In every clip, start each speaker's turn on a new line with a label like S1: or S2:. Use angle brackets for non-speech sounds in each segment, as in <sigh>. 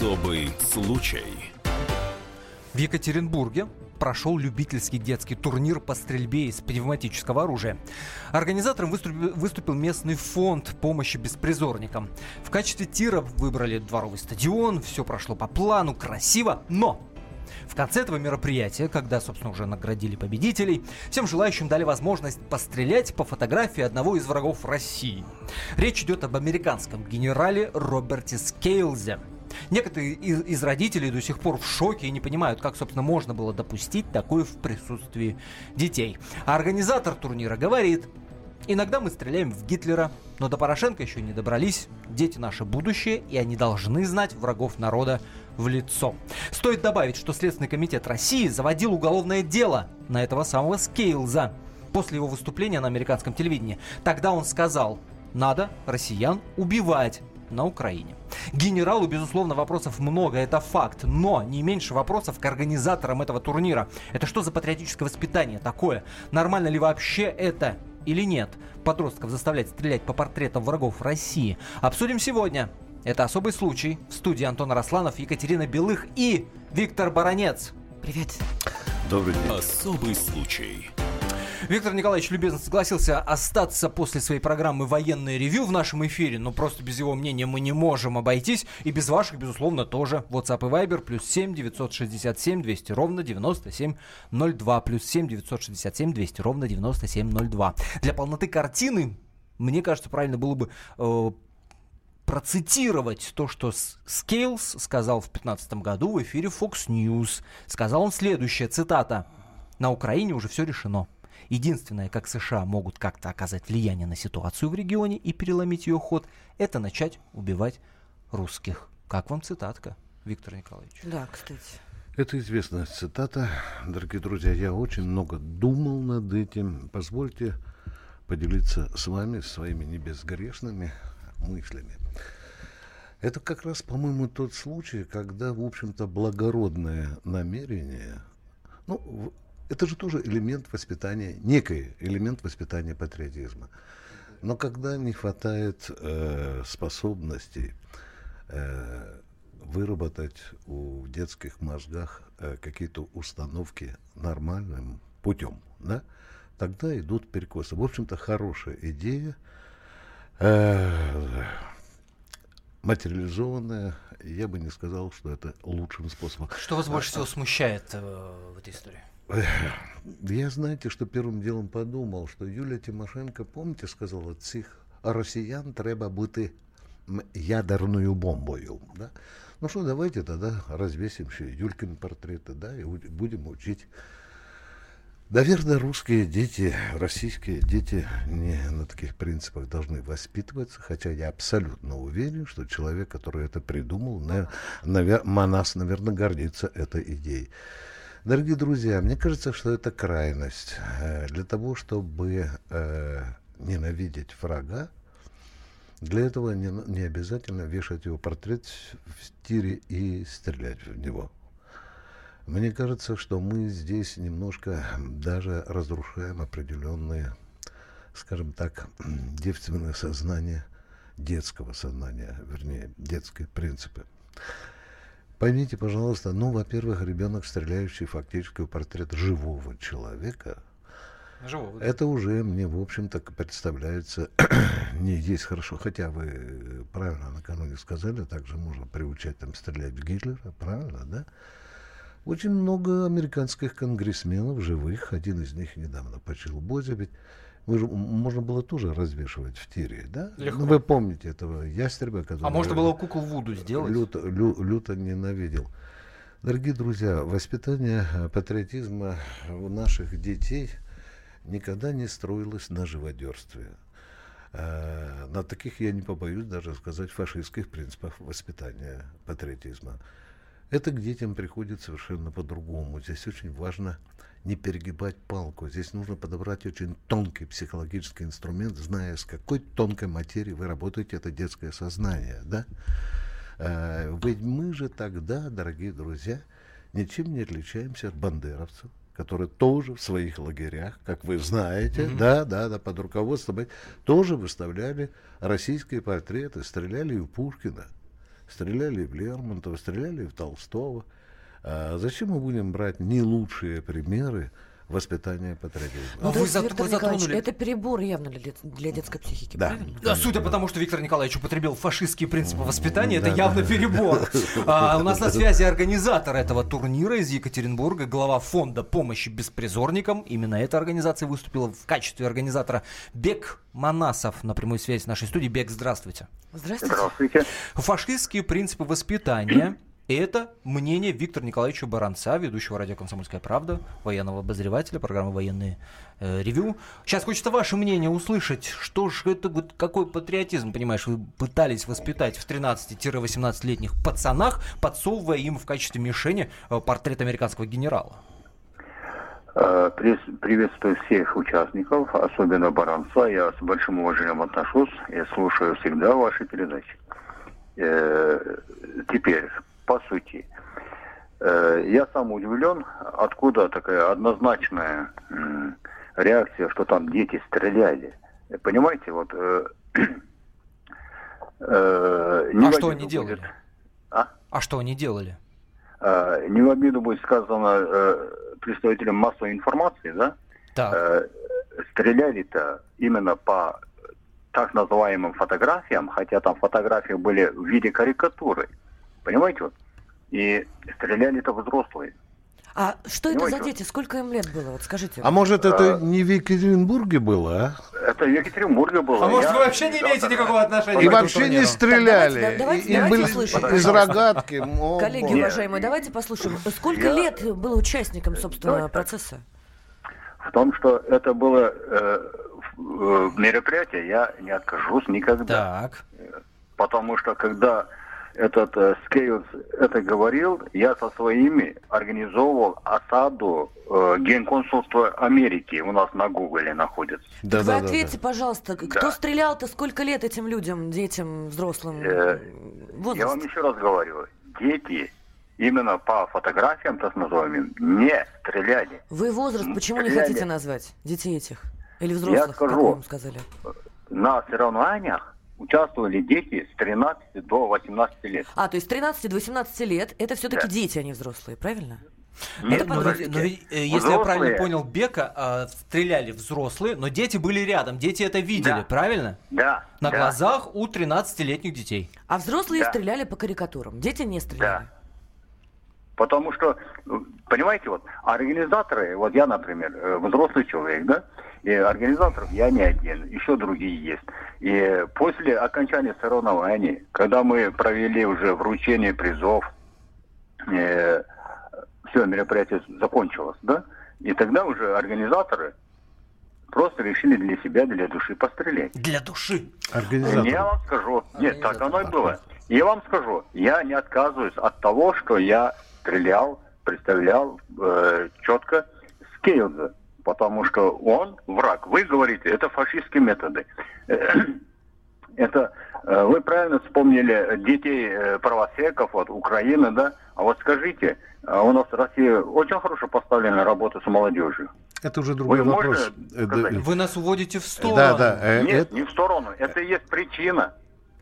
S1: Особый случай.
S2: В Екатеринбурге прошел любительский детский турнир по стрельбе из пневматического оружия. Организатором выступил, местный фонд помощи беспризорникам. В качестве тира выбрали дворовый стадион, все прошло по плану, красиво, но в конце этого мероприятия, когда, собственно, уже наградили победителей, всем желающим дали возможность пострелять по фотографии одного из врагов России. Речь идет об американском генерале Роберте Скейлзе. Некоторые из, из родителей до сих пор в шоке и не понимают, как, собственно, можно было допустить такое в присутствии детей. А организатор турнира говорит, Иногда мы стреляем в Гитлера, но до Порошенко еще не добрались. Дети наше будущее, и они должны знать врагов народа в лицо. Стоит добавить, что Следственный комитет России заводил уголовное дело на этого самого Скейлза после его выступления на американском телевидении. Тогда он сказал, надо россиян убивать на Украине. Генералу, безусловно, вопросов много, это факт, но не меньше вопросов к организаторам этого турнира. Это что за патриотическое воспитание такое? Нормально ли вообще это или нет? Подростков заставлять стрелять по портретам врагов России. Обсудим сегодня. Это особый случай. В студии Антон Росланов, Екатерина Белых и Виктор Баранец. Привет.
S1: Добрый день. Особый случай.
S2: Виктор Николаевич любезно согласился остаться после своей программы «Военное ревю» в нашем эфире, но просто без его мнения мы не можем обойтись, и без ваших, безусловно, тоже. WhatsApp и Viber плюс 7 967 200 ровно 9702, плюс 7 967 200 ровно 9702. Для полноты картины, мне кажется, правильно было бы э, процитировать то, что Скейлс сказал в 2015 году в эфире Fox News. Сказал он следующее, цитата. «На Украине уже все решено. Единственное, как США могут как-то оказать влияние на ситуацию в регионе и переломить ее ход, это начать убивать русских. Как вам цитатка, Виктор Николаевич?
S3: Да, кстати.
S4: Это известная цитата. Дорогие друзья, я очень много думал над этим. Позвольте поделиться с вами своими небезгрешными мыслями. Это как раз, по-моему, тот случай, когда, в общем-то, благородное намерение, ну, это же тоже элемент воспитания, некий элемент воспитания патриотизма. Но когда не хватает э, способностей э, выработать у детских мозгах э, какие-то установки нормальным путем, да, тогда идут перекосы. В общем-то, хорошая идея, э, материализованная, я бы не сказал, что это лучшим способом.
S2: Что вас больше всего смущает э, в этой истории?
S4: Я, знаете, что первым делом подумал, что Юлия Тимошенко, помните, сказала, цих россиян треба бути ядерную бомбою. Да? Ну что, давайте тогда развесим еще Юлькин портреты, да, и будем учить. Наверное, русские дети, российские дети не на таких принципах должны воспитываться, хотя я абсолютно уверен, что человек, который это придумал, на, навер, Манас, наверное, гордится этой идеей. Дорогие друзья, мне кажется, что это крайность. Э, для того, чтобы э, ненавидеть врага, для этого не, не обязательно вешать его портрет в тире и стрелять в него. Мне кажется, что мы здесь немножко даже разрушаем определенные, скажем так, девственное сознание детского сознания, вернее, детские принципы. Поймите, пожалуйста, ну, во-первых, ребенок, стреляющий фактически в портрет живого человека, Живого, да. Это уже мне, в общем-то, представляется <clears throat> не есть хорошо. Хотя вы правильно накануне сказали, также можно приучать там стрелять в Гитлера, правильно, да? Очень много американских конгрессменов живых, один из них недавно почил Бози, ведь вы же, можно было тоже развешивать в тире, да? Легко. Ну, вы помните этого ястреба, который...
S2: А можно было кукол Вуду сделать?
S4: Люто, лю, люто ненавидел. Дорогие друзья, воспитание э, патриотизма у наших детей никогда не строилось на живодерстве. Э, на таких, я не побоюсь даже сказать, фашистских принципах воспитания патриотизма. Это к детям приходит совершенно по-другому. Здесь очень важно не перегибать палку. Здесь нужно подобрать очень тонкий психологический инструмент, зная, с какой тонкой материей вы работаете, это детское сознание. Да? А, ведь мы же тогда, дорогие друзья, ничем не отличаемся от бандеровцев, которые тоже в своих лагерях, как вы знаете, mm-hmm. да, да, да, под руководством, тоже выставляли российские портреты, стреляли в Пушкина, стреляли в Лермонтова, стреляли в Толстого. А зачем мы будем брать не лучшие примеры воспитания патриотизма?
S3: Ну, то
S2: вы вы затронули-
S3: это перебор явно для, для детской психики,
S4: Да.
S3: правильно?
S2: Да, судя по тому, что Виктор Николаевич употребил фашистские принципы воспитания, это
S4: Да,
S2: явно
S4: да.
S2: перебор. <laughs> А, у нас на связи организатор этого турнира из Екатеринбурга, глава фонда помощи беспризорникам. Именно эта организация выступила в качестве организатора Бек Манасов на прямой связи с нашей студией. Бек, здравствуйте.
S3: Здравствуйте.
S5: Здравствуйте.
S2: Фашистские принципы воспитания – это мнение Виктора Николаевича Баранца, ведущего радио «Комсомольская правда», военного обозревателя, программы «Военные э, ревю». Сейчас хочется ваше мнение услышать. Что же это, какой патриотизм, понимаешь, вы пытались воспитать в 13-18-летних пацанах, подсовывая им в качестве мишени э, портрет американского генерала?
S5: Э, Приветствую всех участников, особенно Баранца. Я с большим уважением отношусь и слушаю всегда ваши передачи. Э, Теперь, по сути, э, я сам удивлен, откуда такая однозначная реакция, что там дети стреляли. Понимаете, вот... э, <clears throat> э,
S2: А что они делали?
S5: будет. А?
S2: А что они делали?
S5: Э, не в обиду будет сказано э, представителям массовой информации, да?
S2: Так,
S5: Э, стреляли-то именно по так называемым фотографиям, хотя там фотографии были в виде карикатуры. Понимаете? Вот? И стреляли-то взрослые.
S3: А что это за
S5: Понимаете,
S3: дети? Сколько им лет было? Вот скажите.
S4: А может, это не в Екатеринбурге было, а?
S5: Это в Екатеринбурге было.
S2: А может,
S5: Я
S2: вы вообще не имеете никакого отношения
S4: И
S2: к этому
S4: вообще не
S2: турниру?
S4: стреляли.
S3: Так, давайте- давайте-
S4: И-
S3: давайте
S4: были
S3: услышим,
S4: из рогатки. О,
S3: Коллеги, уважаемые, давайте послушаем. Сколько
S5: Я-
S3: лет было участником, собственно,
S5: Давайте
S3: процесса?
S5: В том, что это было э, э, мероприятие, я не откажусь никогда.
S2: Так,
S5: Потому что когда этот э, Скейлс это говорил, я со своими организовывал осаду э, генконсульства Америки. У нас на Гугле находится.
S4: Да,
S3: Вы
S4: да,
S3: ответьте,
S4: да.
S3: пожалуйста, кто
S5: Да.
S3: стрелял-то сколько лет этим людям, детям, взрослым?
S5: Э,
S3: Возраст.
S5: Я вам еще раз говорю, дети именно по фотографиям, так называемым, не стреляли.
S3: Вы возраст почему не
S5: стреляли.
S3: хотите назвать детей этих? Или взрослых, как
S5: скажу.
S3: вы им сказали?
S5: На соревнованиях участвовали дети с 13 до 18 лет.
S3: А, то есть с 13 до 18 лет это все-таки
S5: Да.
S3: дети, а не взрослые, правильно?
S5: Нет,
S2: но,
S3: подростки.
S2: ведь- но ведь, э, если я
S5: Взрослые.
S2: правильно понял Бека, а, стреляли взрослые, но дети были рядом, дети это видели,
S5: Да.
S2: правильно?
S5: Да.
S2: На
S5: да,
S2: глазах у 13-летних детей.
S3: А взрослые
S5: Да.
S3: стреляли по карикатурам, дети не стреляли.
S5: Да. Потому что, э, понимаете, вот организаторы, вот я, например, э, взрослый человек, да, и организаторов я не один, еще другие есть. И после окончания соревнований, когда мы провели уже вручение призов, все, мероприятие закончилось, да, и тогда уже организаторы просто решили для себя, для души пострелять.
S2: Для души.
S4: Организатор.
S5: Я вам скажу, нет, так оно и было. Я вам скажу, я не отказываюсь от того, что я стрелял, представлял э, четко Скейлза, потому что он враг. Вы говорите, это фашистские методы. Это э, вы правильно вспомнили детей э, правосеков, вот Украины, да? А вот скажите, а у нас в России очень хорошо поставлена работа с молодежью.
S4: Это уже другой
S5: Вы
S4: вопрос. Э,
S5: сказать?
S2: Вы нас уводите в сторону.
S4: Да, да. э,
S5: Нет,
S4: это-
S5: не в сторону. Это и есть причина.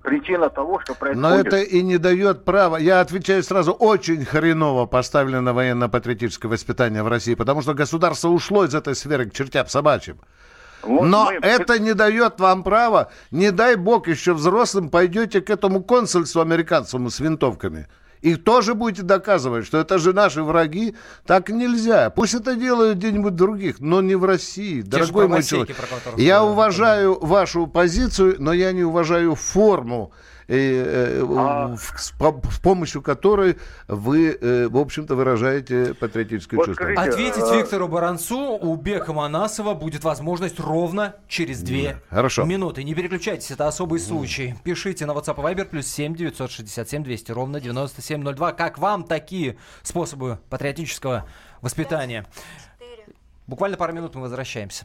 S5: Причина того, что происходит.
S4: Но это и не дает права. Я отвечаю сразу, очень хреново поставлено военно-патриотическое воспитание в России, потому что государство ушло из этой сферы к чертям собачьим.
S5: Вот
S4: Но
S5: мы-
S4: это не дает вам права, не дай бог еще взрослым пойдете к этому консульству американцам с винтовками. И тоже будете доказывать, что это же наши враги. Так нельзя. Пусть это делают где-нибудь других, но не в России. Дорогой мой человек. Я уважаю вашу позицию, но я не уважаю форму, э, э,
S5: А-
S4: в- с, по- с помощью которой вы, э, в общем-то, выражаете патриотическое
S5: Вот
S4: чувство.
S5: скажите,
S2: Ответить
S5: э,
S2: Виктору Баранцу у Бека Манасова будет возможность ровно через две
S4: Хорошо.
S2: минуты. Не переключайтесь, это особый случай. Пишите на WhatsApp и Viber плюс 7 967 200 ровно 9702. Как вам такие способы патриотического воспитания? Буквально пару минут мы возвращаемся.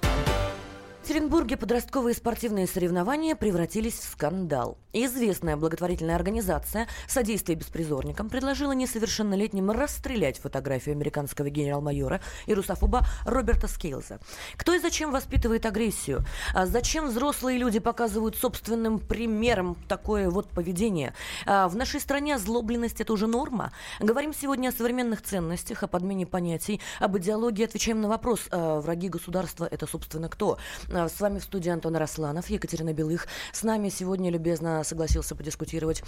S3: Екатеринбурге подростковые спортивные соревнования превратились в скандал. Известная благотворительная организация «Содействие беспризорникам» предложила несовершеннолетним расстрелять фотографию американского генерал-майора и русофоба Роберта Скейлза. Кто и зачем воспитывает агрессию? А зачем взрослые люди показывают собственным примером такое вот поведение? А в нашей стране озлобленность – это уже норма. Говорим сегодня о современных ценностях, о подмене понятий, об идеологии. Отвечаем на вопрос, а враги государства – это, собственно, кто? С вами в студии Антон Росланов, Екатерина Белых. С нами сегодня любезно согласился подискутировать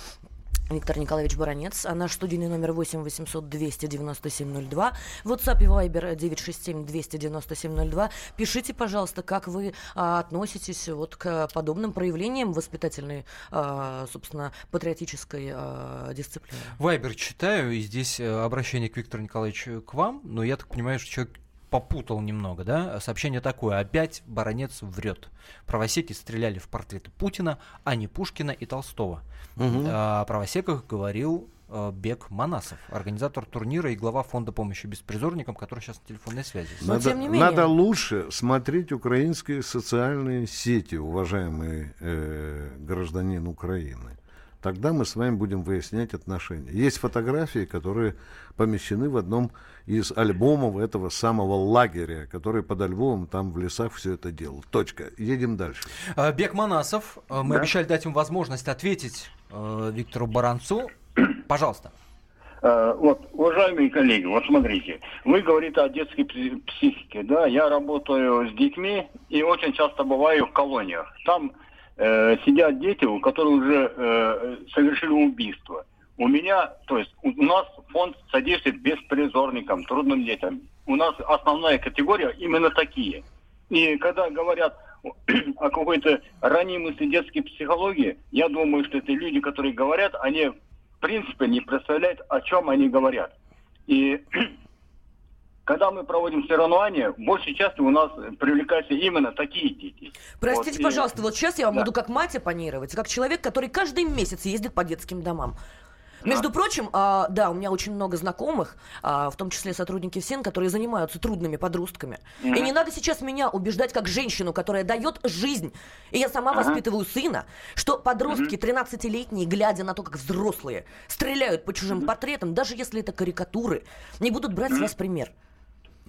S3: Виктор Николаевич Баранец, а наш студийный номер 8 800 297 02, WhatsApp и Viber 967 297 02. Пишите, пожалуйста, как вы а, относитесь вот к подобным проявлениям воспитательной, а, собственно, патриотической а, дисциплины.
S2: Вайбер читаю, и здесь э, обращение к Виктору Николаевичу к вам, но я так понимаю, что человек попутал немного, да? Сообщение такое. Опять Баранец врет. Правосеки стреляли в портреты Путина, а не Пушкина и Толстого. Угу. О правосеках говорил э, Бек Манасов, организатор турнира и глава фонда помощи беспризорникам, который сейчас на телефонной связи.
S4: Но, надо, менее... надо лучше смотреть украинские социальные сети, уважаемый э, гражданин Украины. Тогда мы с вами будем выяснять отношения. Есть фотографии, которые помещены в одном из альбомов этого самого лагеря, который под Львовом там в лесах все это делал. Точка. Едем дальше.
S2: А, Бек Манасов, а, мы да? обещали дать ему возможность ответить э, Виктору Баранцу. <clears throat> Пожалуйста.
S5: Вот, уважаемые коллеги, вот смотрите, вы говорите о детской психике, да, я работаю с детьми и очень часто бываю в колониях. Там э, сидят дети, у которых уже э, совершили убийство. У меня, то есть у нас фонд содействует беспризорникам, трудным детям. У нас основная категория именно такие. И когда говорят о <clears throat> какой-то ранимости детской психологии, я думаю, что это люди, которые говорят, они в принципе не представляют, о чем они говорят. И <clears throat> когда мы проводим соревнования, большей части у нас привлекаются именно такие дети.
S3: Простите, вот, пожалуйста, и... вот сейчас я вам да. буду как мать оппонировать, как человек, который каждый месяц ездит по детским домам. Между прочим, а, да, у меня очень много знакомых, а, в том числе сотрудники ФСИН, которые занимаются трудными подростками. Mm-hmm. И не надо сейчас меня убеждать как женщину, которая дает жизнь. И я сама uh-huh. воспитываю сына, что подростки mm-hmm. 13-летние, глядя на то, как взрослые стреляют по чужим mm-hmm. портретам, даже если это карикатуры, не будут брать mm-hmm. с вас пример.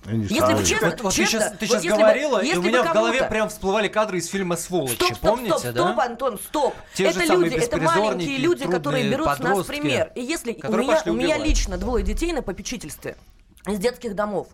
S2: Если бы честно, вот, вот честно, ты сейчас, ты сейчас говорила, бы, и у меня в голове прям всплывали кадры из фильма «Сволочи». Стоп, стоп,
S3: Помните,
S2: стоп,
S3: да? стоп, Антон, стоп.
S2: Те
S3: это люди, это маленькие люди, которые берут с нас пример. И если у меня, у меня лично двое детей на попечительстве из детских домов,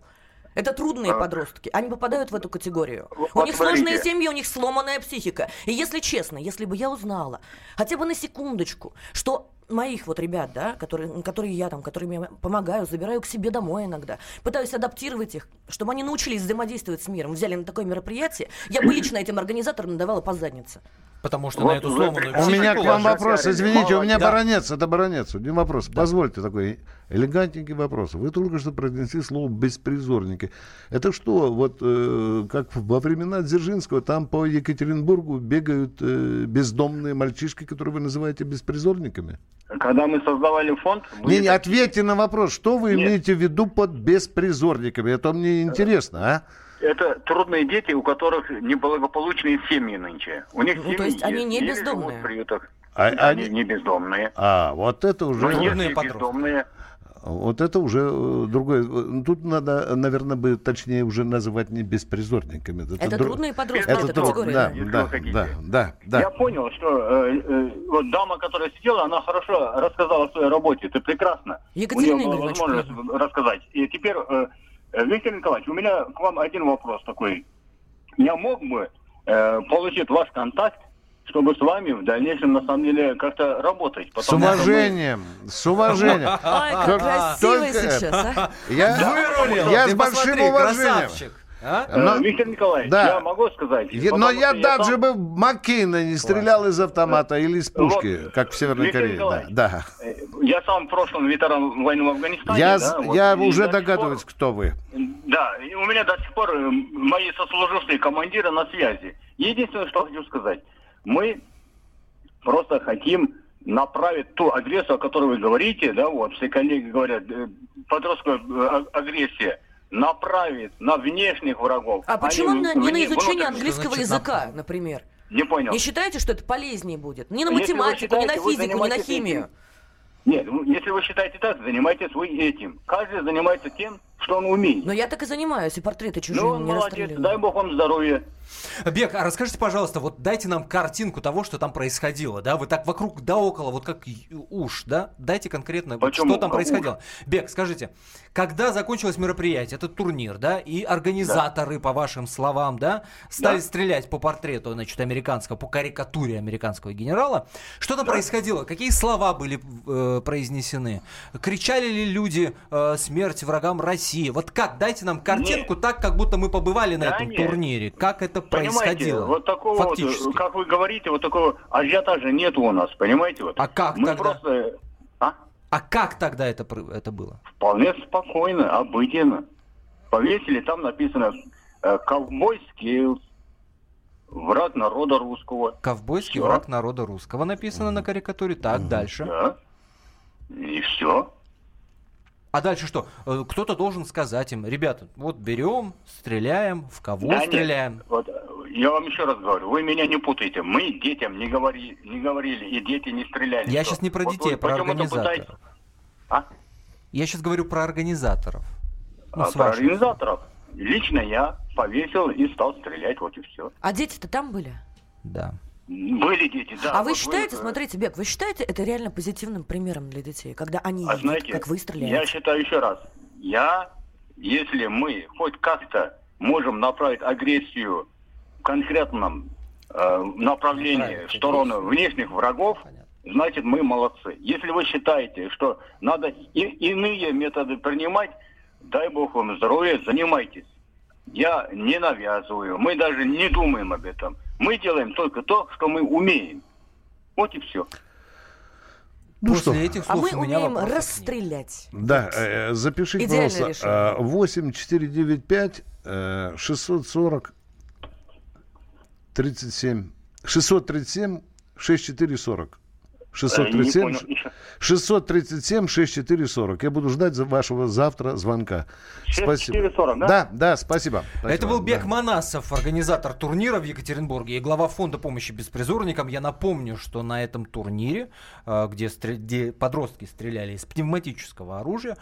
S3: это трудные а. подростки. Они попадают в эту категорию. Вот у них смотрите. сложные семьи, у них сломанная психика. И если честно, если бы я узнала хотя бы на секундочку, что моих вот ребят, да, которые, которые я там, которым я помогаю, забираю к себе домой иногда, пытаюсь адаптировать их, чтобы они научились взаимодействовать с миром, взяли на такое мероприятие, я бы лично этим организаторам давала по заднице.
S2: Потому что вот, на эту сломанную
S4: У меня к вам вопрос, извините, у меня да. баронец, это баронец. Один вопрос, да. позвольте такой элегантненький вопрос. Вы только что произнесли слово «беспризорники». Это что, вот э, как во времена Дзержинского, там по Екатеринбургу бегают э, бездомные мальчишки, которые вы называете беспризорниками?
S5: Когда мы создавали фонд...
S4: Вы... Не, не, ответьте на вопрос, что вы Нет. имеете в виду под беспризорниками? Это мне интересно, а?
S5: Это трудные дети, у которых неблагополучные семьи нынче. У них ну, семьи
S3: то есть они не бездомные?
S5: в приютах. А, они, они не бездомные.
S4: А, вот это уже...
S5: Но трудные бездомные.
S4: Вот это уже э, другое. Тут надо, наверное, бы точнее уже называть не беспризорниками.
S3: Это, это друг... трудные подростки, это, это категория.
S4: Да, да, да, да, да.
S5: Я понял, что э, э, вот дама, которая сидела, она хорошо рассказала о своей работе. Это прекрасно.
S3: Екатерина
S5: у нее была возможность рассказать. И теперь, э, Виктор Николаевич, у меня к вам один вопрос такой. Я мог бы э, получить ваш контакт, чтобы с вами в дальнейшем, на самом деле, как-то работать.
S4: С
S5: что мы-
S4: уважением, с уважением.
S3: Ой, как красиво сейчас, а.
S4: Я,
S2: Вырулил!
S4: я
S2: Ты
S4: с большим уважением.
S2: А?
S5: Э,
S4: Но-
S5: Виктор Николаевич,
S4: Да.
S5: я могу сказать?
S4: Я- но я даже
S5: сам-
S4: бы в Маккейна не стрелял из автомата или из пушки,
S5: Вот,
S4: как в Северной
S5: Виктор
S4: Корее. Да,
S5: Николаевич,
S4: да.
S5: э, Я сам в прошлом ветеран войны в Афганистане.
S4: Я,
S5: да, вот,
S4: я уже догадываюсь,
S5: пор-
S4: кто вы.
S5: Да, и у меня до сих пор э, мои сослуживцы, командиры на связи. Единственное, что хочу сказать, мы просто хотим направить ту агрессию, о которой вы говорите, да, вот, все коллеги говорят, подростковая а- агрессия, направить на внешних врагов.
S3: А почему
S5: не
S3: на- не на изучение английского
S2: значит
S3: языка, например?
S5: Не понял.
S3: Не считаете, что это полезнее будет? Ни на
S5: Если
S3: математику, ни на
S5: считаете, вы
S3: физику, ни на химию.
S5: этим. Нет, ну, если вы считаете так, занимайтесь вы этим. Каждый занимается тем, что он умеет.
S3: Но я так и занимаюсь, и портреты чужие
S5: Ну,
S3: не
S5: молодец, дай бог вам здоровья.
S2: Бег, а расскажите, пожалуйста, вот дайте нам картинку того, что там происходило, да? Вы так вокруг да около, вот как уж, да? Дайте конкретно,
S5: Почему
S2: что там происходило. Бег, скажите, когда закончилось мероприятие, этот турнир, да, и организаторы, по вашим словам, да, стали
S5: Да.
S2: стрелять по портрету, значит, американского, по карикатуре американского генерала, что там происходило? Какие слова были э, произнесены? Кричали ли люди э, смерть врагам России? Вот как? Дайте нам картинку так, как будто мы побывали на
S5: Да
S2: этом
S5: нет.
S2: турнире. Как это
S5: Понимаете,
S2: происходило?
S5: вот такого, вот,
S2: фактически.
S5: как вы говорите, вот такого ажиотажа нету у нас, понимаете? Вот.
S2: А как
S5: Мы
S2: тогда?
S5: просто а,
S2: А как тогда это, это было?
S5: вполне спокойно, обыденно. Повесили, там написано э, «Ковбой скилls», «Враг народа русского».
S2: Ковбойский
S5: Всё.
S2: враг народа русского написано на карикатуре. Так, дальше.
S5: Да. И все.
S2: А дальше что? Э, Кто-то должен сказать им, ребята, вот берем, стреляем, в кого
S5: Да нет,
S2: стреляем.
S5: Вот, э, я вам еще раз говорю, вы меня не путайте. Мы детям не, говори, не говорили, и дети не стреляли.
S2: Я
S5: Что?
S2: сейчас не про
S5: Вот
S2: детей,
S5: вы
S2: а про организаторов.
S5: А?
S2: Я сейчас говорю про организаторов. Ну,
S5: А про организаторов. Лично я повесил и стал стрелять, вот и все.
S3: А дети-то там были?
S2: Да.
S5: Были дети, да.
S3: а вы считаете,
S5: э,
S3: смотрите, Бек, вы считаете это реально позитивным примером для детей, когда они
S5: А
S3: видят,
S5: знаете,
S3: как вы
S5: я считаю еще раз, я, если мы хоть как-то можем направить агрессию в конкретном э, направлении в сторону внешних врагов,
S2: Понятно.
S5: значит мы молодцы. Если вы считаете, что надо и, иные методы принимать, дай бог вам здоровья, занимайтесь. Я не навязываю, мы даже не думаем об этом. Мы делаем только то, что мы умеем. Вот и все.
S4: Ну
S2: После
S4: что,
S2: этих
S3: А
S2: слов
S3: мы
S2: у меня
S3: умеем
S2: вопросов нет.
S3: расстрелять.
S4: да, э, запишите,
S3: Идеальное
S4: пожалуйста,
S3: решение.
S4: э, 8495 э, 640 37 637 6440. 637
S5: Э, Не понял. Еще.
S4: 637 6440. Я буду ждать вашего завтра звонка. Спасибо.
S5: 6440, да?
S4: Да, да, спасибо.
S2: Это
S4: Спасибо,
S2: был Бек
S4: да.
S2: Манасов, организатор турнира в Екатеринбурге и глава фонда помощи беспризорникам. Я напомню, что на этом турнире, э, где, стрел- где подростки стреляли из пневматического оружия,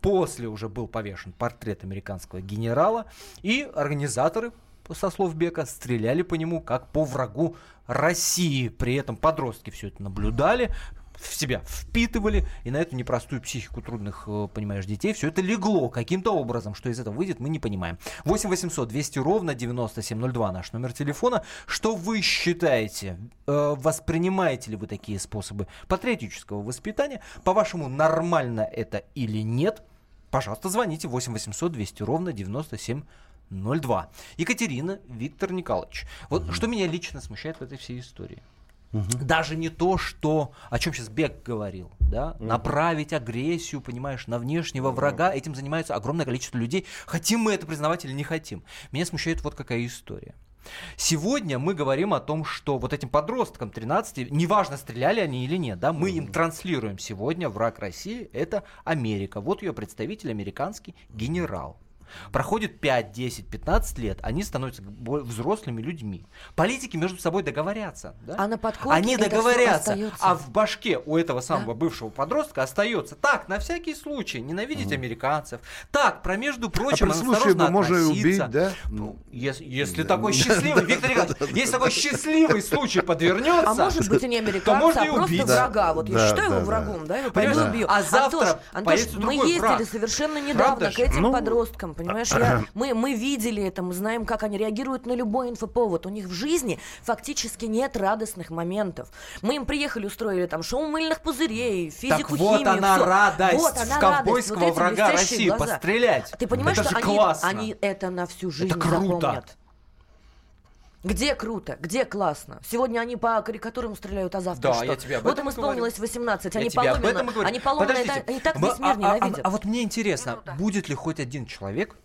S2: после уже был повешен портрет американского генерала, и организаторы со слов Бека, стреляли по нему как по врагу России. При этом подростки все это наблюдали, в себя впитывали, и на эту непростую психику трудных, э, понимаешь, детей все это легло каким-то образом. Что из этого выйдет, мы не понимаем. 8 800 200 ровно 9702 наш номер телефона. Что вы считаете? Э, Воспринимаете ли вы такие способы патриотического воспитания? По-вашему, нормально это или нет? Пожалуйста, звоните 8 800 200 ровно 9702. Екатерина, Виктор Николаевич. Вот что меня лично смущает в этой всей истории. Даже не то, что, о чем сейчас Бек говорил, да, направить агрессию, понимаешь, на внешнего врага, этим занимается огромное количество людей, хотим мы это признавать или не хотим. Меня смущает вот какая история. Сегодня мы говорим о том, что вот этим подросткам 13, неважно, стреляли они или нет, да, мы им транслируем сегодня враг России, это Америка. Вот ее представитель, американский генерал. Проходит 5, 10, 15 лет, они становятся взрослыми людьми. Политики между собой договорятся. Да?
S3: А на подкорке
S2: Они договорятся, а в башке у этого самого бывшего подростка остается так, на всякий случай, ненавидеть американцев. Так, про между
S4: А
S2: прочим,
S4: случае
S2: осторожно
S4: можно убить, да?
S2: Ну, если, если такой счастливый, Виктор Николаевич, если такой счастливый случай подвернется,
S3: А может быть и не <laughs> американца, а просто
S2: убить.
S3: врага. Вот я
S4: Да,
S3: считаю
S4: да,
S3: его
S4: да.
S3: врагом, да, его пойду убью.
S2: а завтра
S3: Антош, Антош, мы ездили
S2: враг.
S3: совершенно недавно к этим
S4: Ну,
S3: подросткам, понимаешь? <clears throat> Я, мы, мы видели это, мы знаем, как они реагируют на любой инфоповод. У них в жизни фактически нет радостных моментов. Мы им приехали, устроили там шоу мыльных пузырей, физику,
S2: так вот
S3: химию,
S2: она
S3: всё.
S2: радость
S3: Вот она
S2: в
S3: радость,
S2: ковбойского
S3: вот эти
S2: врага России
S3: глаза.
S2: пострелять.
S3: Ты понимаешь,
S2: Это
S3: что они,
S2: классно.
S3: они это на всю жизнь
S2: круто.
S3: запомнят? Где круто, где классно. Сегодня они по карикатурам стреляют, а завтра
S2: Да,
S3: что?
S2: я тебе об
S3: вот
S2: этом
S3: им исполнилось 18,
S2: Я
S3: они
S2: говорю.
S3: они это- они так весь мир
S2: а, а-
S3: ненавидят.
S2: а вот мне интересно,
S3: Круто.
S2: будет ли хоть один человек,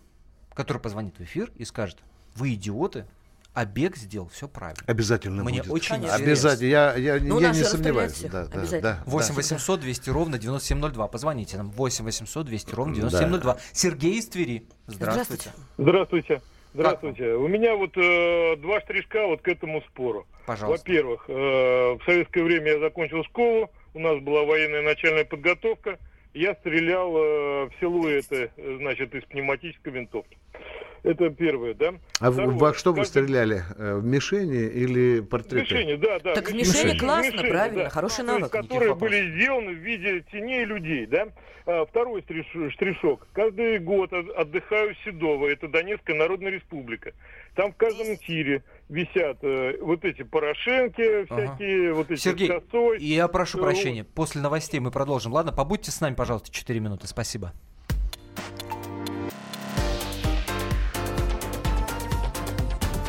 S2: который позвонит в эфир и скажет, вы идиоты, а Бег сделал все правильно.
S4: Обязательно
S2: Мне
S4: будет.
S2: очень
S3: Конечно.
S2: интересно.
S4: Обязательно. Я, я,
S3: Ну,
S4: я не сомневаюсь.
S3: всех.
S4: Да, да,
S3: Обязательно.
S4: да,
S2: 8
S4: да.
S2: 800 200 ровно 9702. Позвоните нам. 8 800 200 ровно 9702. Сергей из Твери. Здравствуйте.
S6: Здравствуйте. Здравствуйте. У меня вот э, два штришка вот к этому спору.
S2: Пожалуйста.
S6: Во-первых, э, в советское время я закончил школу, у нас была военная начальная подготовка, я стрелял э, в силуэты, э, значит, из пневматической винтовки. Это первое, да?
S4: А в-
S6: Второе.
S4: во что вы стреляли? Э, В мишени или
S6: В
S4: портреты?
S6: мишени, да, да.
S3: Так в
S6: мишени.
S3: мишени классно,
S6: Мишени,
S3: правильно,
S6: да.
S3: хороший навык.
S6: Которые были сделаны в виде теней людей, да? А, Второй штришок. Каждый год от- отдыхаю в Седово, это Донецкая Народная Республика. Там в каждом тире висят э, вот эти порошенки, всякие, вот эти
S2: Сергей,
S6: косой.
S2: я прошу
S6: Э,
S2: прощения. После новостей мы продолжим. Ладно, побудьте с нами, пожалуйста, 4 минуты. Спасибо.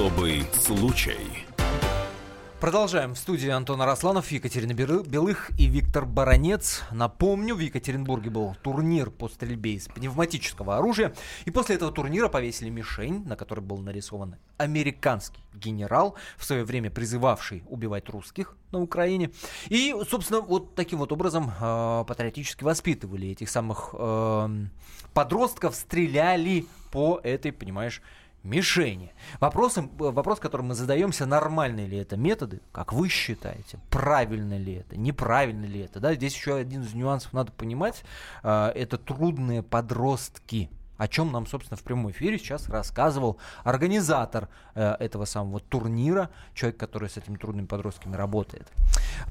S1: Особый случай.
S2: Продолжаем. В студии Антон Арасланов, Екатерина Белых и Виктор Баранец. Напомню, в Екатеринбурге был турнир по стрельбе из пневматического оружия. И после этого турнира повесили мишень, на которой был нарисован американский генерал, в свое время призывавший убивать русских на Украине. И, собственно, вот таким вот образом э, патриотически воспитывали этих самых эм, подростков, стреляли по этой, понимаешь, мишени. Вопросом, э, вопрос, который мы задаемся, нормальные ли это методы, как вы считаете, правильно ли это, неправильно ли это. Да? Здесь еще один из нюансов надо понимать, э, это трудные подростки. О чем нам, собственно, в прямом эфире сейчас рассказывал организатор э, этого самого турнира, человек, который с этими трудными подростками работает.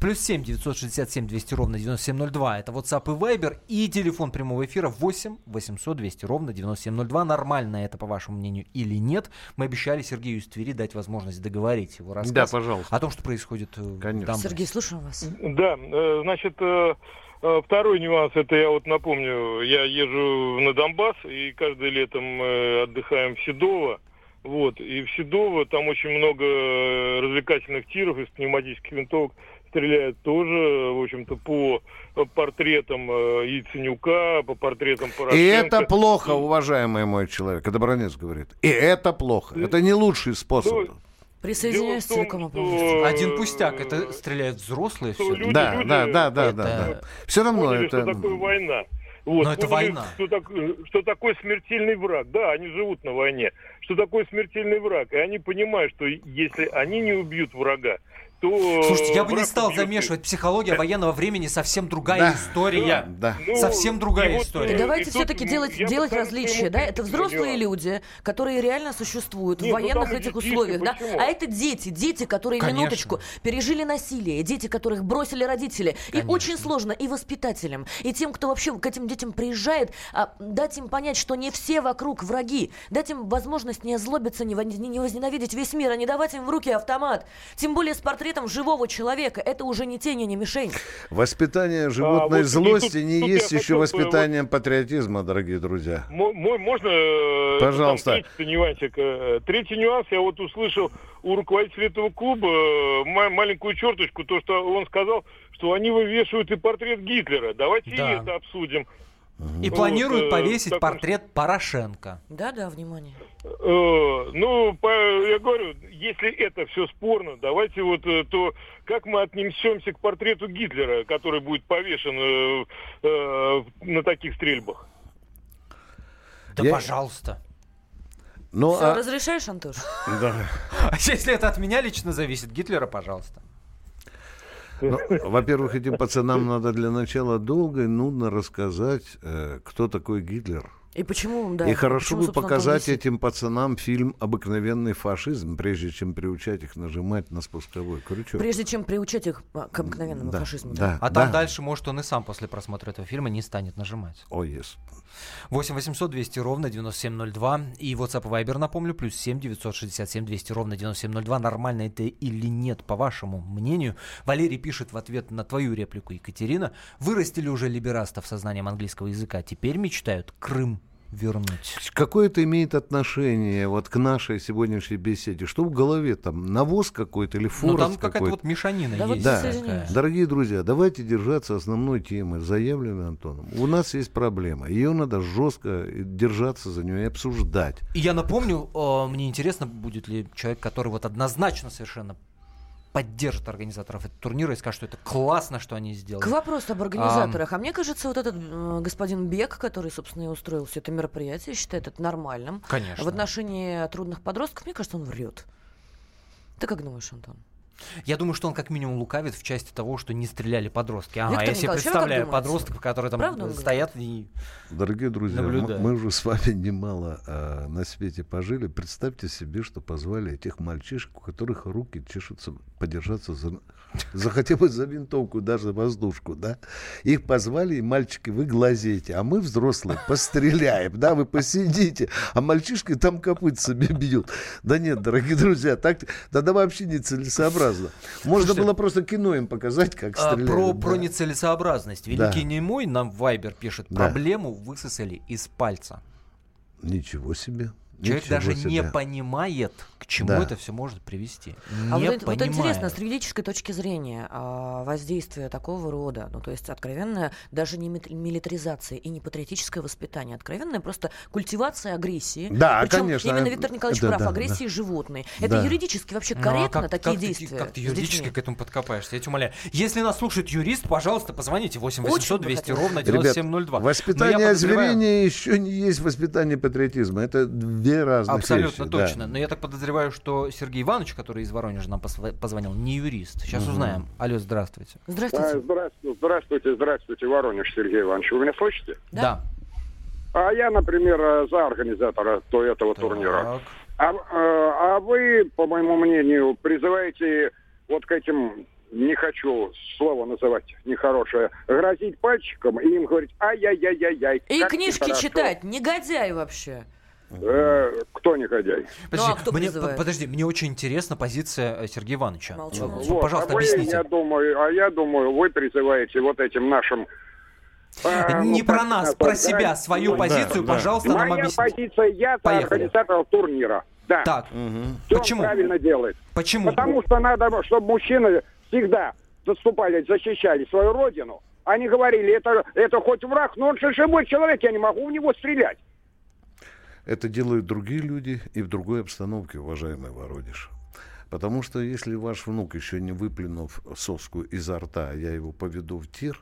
S2: Плюс 7 967 200 ровно 9702. Это WhatsApp и Viber. И телефон прямого эфира 8 800 200 ровно 9702. Нормально это, по вашему мнению, или нет? Мы обещали Сергею из Твери дать возможность договорить его рассказ
S4: Да, пожалуйста.
S2: о том, что происходит э, в
S4: Конечно.
S2: Донбассе.
S3: Сергей, слушаем вас.
S6: Да, э, значит, э, второй нюанс, это я вот напомню, я езжу на Донбасс, и каждое летом мы отдыхаем в Седово, вот, и в Седово там очень много э, развлекательных тиров из пневматических винтовок стреляют тоже, в общем-то, по портретам э, Яценюка, по портретам Порошенко.
S4: И это плохо, уважаемый мой человек. Это Бронец говорит. И это плохо. Это не лучший способ.
S6: Ну,
S3: Присоединяюсь
S6: том,
S3: целиком
S6: что,
S3: полностью.
S2: Один пустяк, это стреляют взрослые все.
S6: люди-
S4: Да,
S6: люди,
S4: да, да, да,
S2: это-
S4: да, да. Все равно
S6: поняли,
S4: это...
S6: что такое война. Вот,
S2: Но это
S6: поняли,
S2: война.
S6: Что, так- что такое смертельный враг. Да, они живут на войне. Что такое смертельный враг. И они понимают, что если они не убьют врага, то...
S2: Слушайте, я бы не
S6: враг
S2: стал
S6: убьет их.
S2: замешивать. Психология военного времени совсем другая
S4: Да.
S2: история.
S4: Да.
S6: Ну,
S2: Совсем другая
S6: и вот,
S2: история.
S6: э,
S3: Давайте
S6: и
S3: все-таки
S6: тут
S3: делать, делать различия, да? Это взрослые люди, которые реально существуют
S6: Нет,
S3: в
S6: ну
S3: военных
S6: там
S3: этих
S6: детишки,
S3: условиях, да? А это дети, дети, которые,
S2: Конечно.
S3: минуточку, пережили насилие, дети, которых бросили родители. И
S2: Конечно.
S3: очень сложно и воспитателям, и тем, кто вообще к этим детям приезжает, а, дать им понять, что не все вокруг враги, дать им возможность не озлобиться, не, не возненавидеть весь мир, а не давать им в руки автомат. Тем более с портретом живого человека. Это уже не тень, и не мишень.
S4: Воспитание животной
S6: вот и
S4: злости
S6: тут-
S4: не
S6: тут
S4: есть еще воспитанием патриотизма, дорогие друзья.
S6: Можно э,
S4: Пожалуйста.
S6: там третий нюансик? э, Третий нюанс я вот услышал у руководителя этого клуба э, ма- маленькую черточку, то, что он сказал, что они вывешивают и портрет Гитлера. Давайте
S2: Да.
S6: и это обсудим.
S2: И
S6: Вот,
S2: планируют
S6: э,
S2: повесить
S6: таком-
S2: портрет Порошенко.
S3: Да-да, внимание.
S6: Э, Ну, по- я говорю, если это все спорно, давайте вот э, то, как мы отнесемся к портрету Гитлера, который будет повешен э, э, на таких стрельбах.
S2: Да
S4: Я-
S2: пожалуйста.
S4: Ну,
S3: Всё,
S4: а-
S3: разрешаешь, Антош?
S4: да. <laughs>
S2: А если это от меня лично зависит, Гитлера, пожалуйста.
S4: Ну, <laughs> во-первых, этим пацанам надо для начала долго и нудно рассказать, э, кто такой Гитлер.
S3: И почему, да?
S4: и хорошо
S3: почему,
S4: бы
S3: он
S4: показать этим пацанам фильм «Обыкновенный фашизм», прежде чем приучать их нажимать на спусковой крючок.
S3: Прежде чем приучать их к обыкновенному
S4: Да,
S3: фашизму.
S4: да.
S2: А там дальше, может, он и сам после просмотра этого фильма не станет нажимать.
S4: О, yes.
S2: 8 800 200 ровно 9702. И WhatsApp и Viber, напомню, плюс 7 967 200 ровно 9702. Нормально это или нет, по вашему мнению? Валерий пишет в ответ на твою реплику, Екатерина. Вырастили уже либерастов сознанием английского языка. Теперь мечтают Крым вернуть.
S4: Какое это имеет отношение вот к нашей сегодняшней беседе? Что в голове там? Навоз какой-то или
S2: Ну,
S4: форест
S2: там какая-то
S4: какой-то?
S2: вот мешанина
S3: Да вот
S2: есть.
S4: Да. Дорогие друзья, давайте держаться основной темы, заявленной Антоном. У нас есть проблема. Ее надо жестко держаться за нее и обсуждать.
S2: И я напомню, э, мне интересно, будет ли человек, который вот однозначно совершенно поддержит организаторов этого турнира и скажет, что это классно, что они сделали.
S3: К вопросу об организаторах. А мне кажется, вот этот э, господин Бек, который, собственно, и устроил все это мероприятие, считает это нормальным.
S2: Конечно.
S3: В отношении трудных подростков, мне кажется, он врет. Ты как думаешь, Антон?
S2: Я думаю, что он как минимум лукавит в части того, что не стреляли подростки. Ага,
S3: Виктор
S2: я себе представляю подростков, которые там
S3: Правда
S2: стоят и...
S4: Дорогие друзья, м-
S2: Наблюдаю.
S4: мы уже с вами немало а, на свете пожили. Представьте себе, что позвали этих мальчишек, у которых руки чешутся подержаться за, <laughs> за хотя бы за винтовку, даже воздушку, да? Их позвали, и мальчики, вы глазеете, а мы, взрослые, постреляем, да, вы посидите, а мальчишки там копытцами бьют. Да нет, дорогие друзья, так, тогда вообще нецелесообразно. Можно
S2: Слушайте,
S4: было просто кино им показать, как
S2: А,
S4: стреляют.
S2: про,
S4: да.
S2: про нецелесообразность. Великий немой нам Вайбер пишет,
S4: Да.
S2: проблему высосали из пальца.
S4: Ничего себе.
S2: Человек
S4: ничего
S2: даже не
S4: себе.
S2: понимает, к чему
S4: Да.
S2: это все может привести.
S3: А
S2: Не
S3: вот, это- вот интересно, с юридической точки зрения, а, воздействие такого рода, ну, то есть откровенная даже не милитаризация и не патриотическое воспитание, откровенная просто культивация агрессии.
S4: Да,
S3: Причем
S4: конечно.
S3: именно Виктор Николаевич
S4: Да,
S3: прав,
S4: да,
S3: агрессии животной. Это
S4: Да.
S3: юридически вообще
S2: Ну, а
S3: корректно,
S2: как-
S3: такие
S2: как ты-
S3: действия?
S2: как ты юридически к этому подкопаешься, я тебя умоляю. Если нас слушает юрист, пожалуйста, позвоните 8
S3: Очень
S2: 800
S3: бы
S2: 200
S3: хотелось.
S2: ровно
S4: Ребят,
S2: 9702. Но я
S4: воспитание
S2: подозреваю-
S4: озверения еще не есть воспитание патриотизма. Это две разных
S2: Абсолютно
S4: вещи. да.
S2: точно. Но я так подозреваю, что Сергей Иванович, который из Воронежа нам позвонил, не юрист. Сейчас узнаем. Алло, здравствуйте.
S3: Здравствуйте.
S7: А, Здравствуйте, здравствуйте, здравствуйте, Воронеж Сергей Иванович. Вы меня слышите?
S3: Да.
S7: А я, например, за организатора то этого турнира.
S2: Так.
S7: А, э, а вы, по моему мнению, призываете вот к этим, не хочу слово называть нехорошее, грозить пальчиком и им говорить ай-яй-яй-яй-яй.
S3: И книжки
S7: нехорошо».
S3: читать, негодяй вообще.
S7: Э, кто негодяй?
S2: Подожди,
S3: а кто
S2: мне,
S3: призывает?
S2: подожди, мне очень интересна позиция э, Сергея Ивановича.
S3: Молчу,
S2: Э,
S3: молчу.
S7: Вот,
S2: Пожалуйста,
S7: а вы,
S2: объясните.
S7: я думаю, а я думаю, вы призываете вот этим нашим... э,
S2: Не
S7: ну,
S2: про нас, про себя, свою
S7: Ну,
S2: позицию,
S4: да.
S2: пожалуйста, нам
S7: Моя
S2: объясните.
S7: позиция, я
S2: Поехали.
S7: организатора турнира. Да.
S2: Так,
S7: он
S2: Почему?
S7: правильно делает.
S2: почему?
S7: Потому что надо, чтобы мужчины всегда заступали, защищали свою родину. Они говорили, это, это хоть враг, но он же живой человек, я не могу в него стрелять.
S4: Это делают другие люди и в другой обстановке, уважаемый Вородиш. Потому что если ваш внук, еще не выплюнув соску изо рта, я его поведу в тир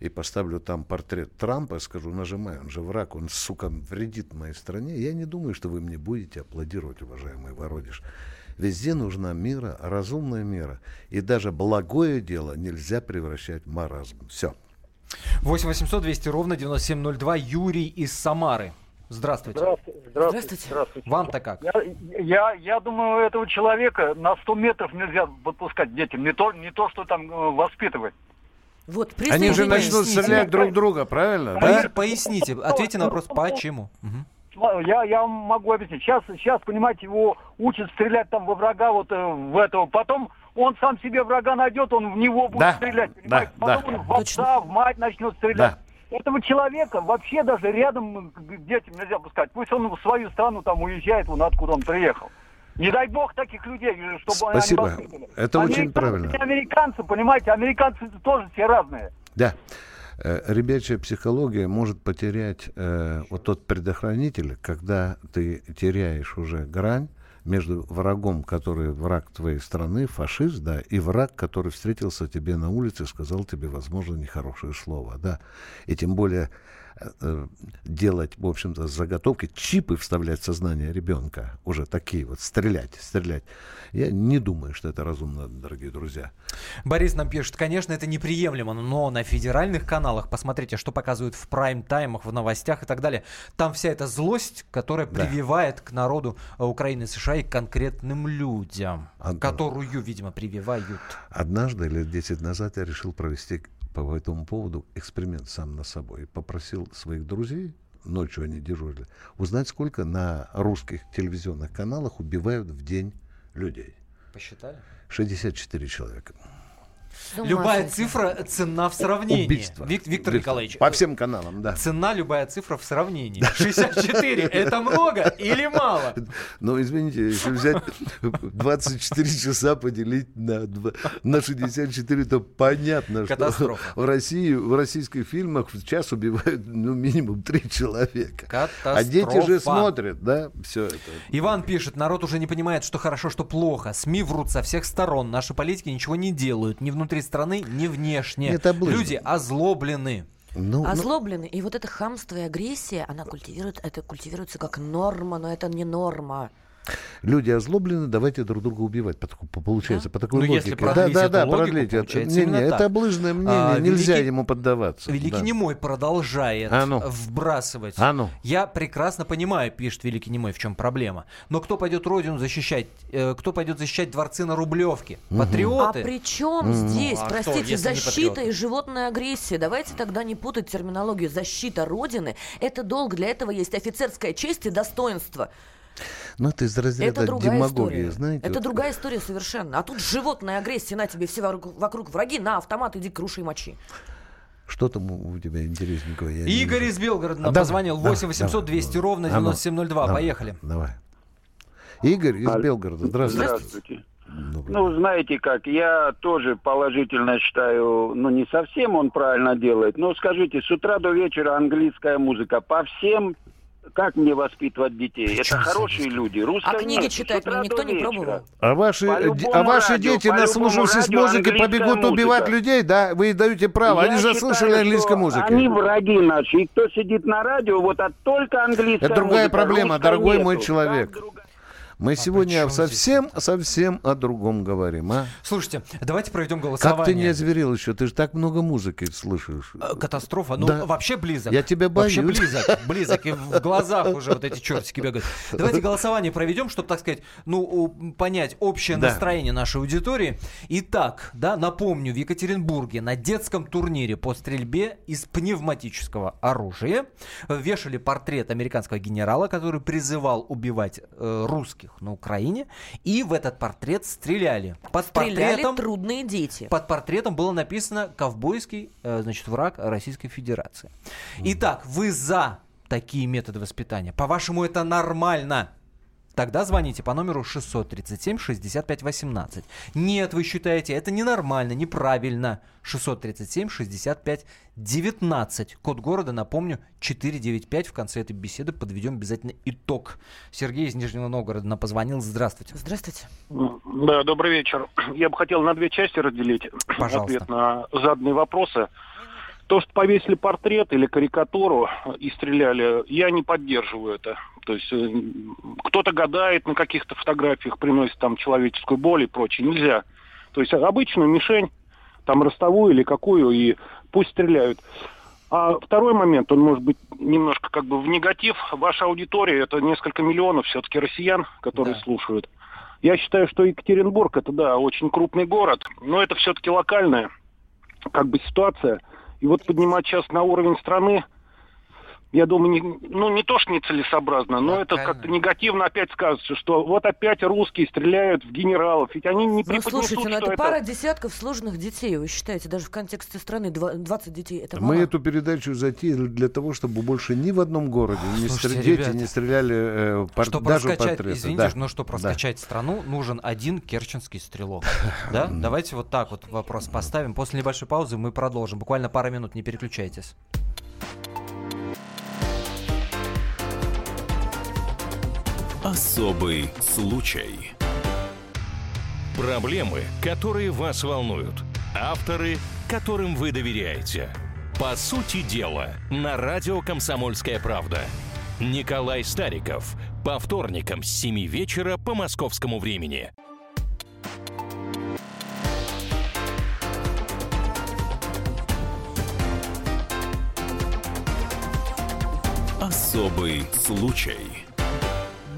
S4: и поставлю там портрет Трампа, скажу, нажимай, он же враг, он, сука, вредит моей стране, я не думаю, что вы мне будете аплодировать, уважаемый Вородиш. Везде нужна мера, разумная мера. И даже благое дело нельзя превращать в маразм. Все.
S2: 8 800 200 ровно 9702. Юрий из Самары. Здравствуйте.
S8: Здравствуйте.
S3: Здравствуйте.
S8: Здравствуйте.
S2: Вам-то как?
S8: Я, я, я думаю, этого человека на 100 метров нельзя выпускать детям. Не то, не то что там э, воспитывать.
S3: Вот,
S4: Они же начнут стрелять друг друга, правильно? Да?
S2: Поясните, ответьте на вопрос, почему?
S8: Сма- Я, я вам могу объяснить. Сейчас, сейчас, понимаете, его учат стрелять там во врага, вот э, в этого. Потом он сам себе врага найдет, он в него будет
S4: Да,
S8: стрелять.
S4: да,
S8: Понимаете?
S4: да.
S8: Потом он в отца, в мать начнет стрелять.
S4: Да.
S8: Этого человека вообще даже рядом к детям нельзя пускать. Пусть он в свою страну там уезжает, вон откуда он приехал. Не дай бог таких людей, чтобы
S4: Спасибо.
S8: они воспитывали.
S4: Это очень правильно.
S8: американцы, понимаете, американцы тоже все разные.
S4: Да. Э, ребячая психология может потерять э, вот тот предохранитель, когда ты теряешь уже грань между врагом, который враг твоей страны, фашист, да, и враг, который встретился тебе на улице сказал тебе, возможно, нехорошее слово, да. И тем более делать, в общем-то, заготовки, чипы вставлять в сознание ребенка, уже такие вот, стрелять, стрелять. Я не думаю, что это разумно, дорогие друзья.
S2: Борис нам пишет, конечно, это неприемлемо, но на федеральных каналах, посмотрите, что показывают в прайм-таймах, в новостях и так далее, там вся эта злость, которая да. прививает к народу э, Украины и США и конкретным людям, Од... которую, видимо, прививают.
S4: Однажды, лет 10 назад, я решил провести по этому поводу эксперимент сам на собой. Попросил своих друзей, ночью они дежурили, узнать, сколько на русских телевизионных каналах убивают в день людей.
S2: Посчитали?
S4: 64 человека.
S2: Любая цифра цена в сравнении.
S4: Убийство.
S2: Вик, Виктор Убийство. Николаевич.
S4: По всем каналам, да.
S2: Цена любая цифра в сравнении. 64 это много или мало?
S4: Ну, извините, если взять 24 часа поделить на, на 64, то понятно, что в России, в российских фильмах в час убивают ну, минимум три человека.
S2: Катастрофа.
S4: А дети же смотрят, да, все это.
S2: Иван пишет, народ уже не понимает, что хорошо, что плохо. СМИ врут со всех сторон. Наши политики ничего не делают. Ни внутри страны, ни внешне. Это Люди озлоблены.
S3: Ну, Озлоблены. Ну... И вот это хамство и агрессия, она культивирует, это культивируется как норма, но это не норма.
S4: Люди озлоблены, давайте друг друга убивать. По, по, получается, да? по такой
S2: ну,
S4: логике.
S2: Если да, да, да, логику, продлить.
S4: Не, не, это облыжное мнение, а, нельзя великий, ему поддаваться.
S2: Великий да. Немой продолжает а ну. вбрасывать.
S4: А ну.
S2: Я прекрасно понимаю, пишет Великий Немой, в чем проблема. Но кто пойдет родину защищать? Э, кто пойдет защищать дворцы на Рублевке? Угу. Патриоты?
S3: А при чем угу. здесь, а простите, кто, защита и животная агрессия? Давайте тогда не путать терминологию. Защита Родины – это долг. Для этого есть офицерская честь и достоинство.
S4: Ну, это из разряда это демагогии, история. знаете.
S3: Это вот. другая история совершенно. А тут животная агрессия, на тебе все вокруг враги, на автомат иди круши и мочи.
S4: Что там у тебя интересненького? Я
S2: Игорь из Белгорода нам а, позвонил. 8 800 200 ровно 9702. Давай, Поехали.
S4: Давай. Игорь из Белгорода. Здравствуйте. Здравствуйте.
S9: Добрый. Ну, знаете как, я тоже положительно считаю, ну, не совсем он правильно делает, но скажите, с утра до вечера английская музыка по всем как мне воспитывать детей? Это хорошие люди.
S3: Русская а книги читать ну, никто не пробовал.
S4: А ваши, а ваши радио, дети, наслушавшись музыки, побегут музыка. убивать людей, да? Вы даете право. Я Они же считаю, слышали английскую музыку.
S9: Они враги наши. И кто сидит на радио, вот а только английская
S4: Это другая музыка, проблема, дорогой нету. мой человек. Другая... Мы а сегодня совсем, здесь? совсем о другом говорим, а?
S2: Слушайте, давайте проведем голосование.
S4: Как ты не озверел еще? Ты же так много музыки слышишь.
S2: Э, катастрофа. Ну, да. вообще близок.
S4: Я тебя боюсь.
S2: Вообще близок. Близок. И в глазах уже вот эти чертики бегают. Давайте голосование проведем, чтобы, так сказать, ну, понять общее да. настроение нашей аудитории. Итак, да, напомню, в Екатеринбурге на детском турнире по стрельбе из пневматического оружия вешали портрет американского генерала, который призывал убивать э, русских русских на Украине, и в этот портрет стреляли.
S3: Под стреляли портретом, трудные дети.
S2: Под портретом было написано «Ковбойский, э, значит, враг Российской Федерации». Итак, вы за такие методы воспитания? По-вашему, это нормально? Тогда звоните по номеру 637 65 18. Нет, вы считаете, это ненормально, неправильно. 637 65 19. Код города, напомню, 495. В конце этой беседы подведем обязательно итог. Сергей из Нижнего Новгорода нам позвонил. Здравствуйте.
S3: Здравствуйте.
S10: Да, добрый вечер. Я бы хотел на две части разделить
S2: Пожалуйста.
S10: ответ на заданные вопросы. То, что повесили портрет или карикатуру и стреляли, я не поддерживаю это. То есть э, кто-то гадает на каких-то фотографиях, приносит там человеческую боль и прочее. Нельзя. То есть обычную мишень, там ростовую или какую, и пусть стреляют. А второй момент, он может быть немножко как бы в негатив. Ваша аудитория, это несколько миллионов все-таки россиян, которые да. слушают. Я считаю, что Екатеринбург, это, да, очень крупный город, но это все-таки локальная как бы ситуация – и вот поднимать сейчас на уровень страны, я думаю, не, ну не то, что нецелесообразно, но это как-то негативно опять скажется, что вот опять русские стреляют в генералов, ведь они не
S3: Ну,
S10: преподнесут,
S3: слушайте, ну
S10: что
S3: это пара десятков сложных детей, вы считаете, даже в контексте страны два- 20 детей, это мало?
S4: Мы эту передачу затеяли для того, чтобы больше ни в одном городе не
S2: Слушайте,
S4: стр- дети
S2: ребята,
S4: не стреляли э, пор-
S2: Чтобы
S4: даже
S2: раскачать,
S4: портреты.
S2: извините,
S4: Да.
S2: но чтобы
S4: Да.
S2: раскачать страну, нужен один керченский стрелок. <laughs> Да? Давайте вот так вот вопрос поставим. После небольшой паузы мы продолжим. Буквально пара минут, не переключайтесь.
S1: Особый случай.
S11: Проблемы, которые вас волнуют. Авторы, которым вы доверяете. По сути дела, на радио «Комсомольская правда». Николай Стариков. По вторникам с 7 вечера по московскому времени.
S1: Особый случай.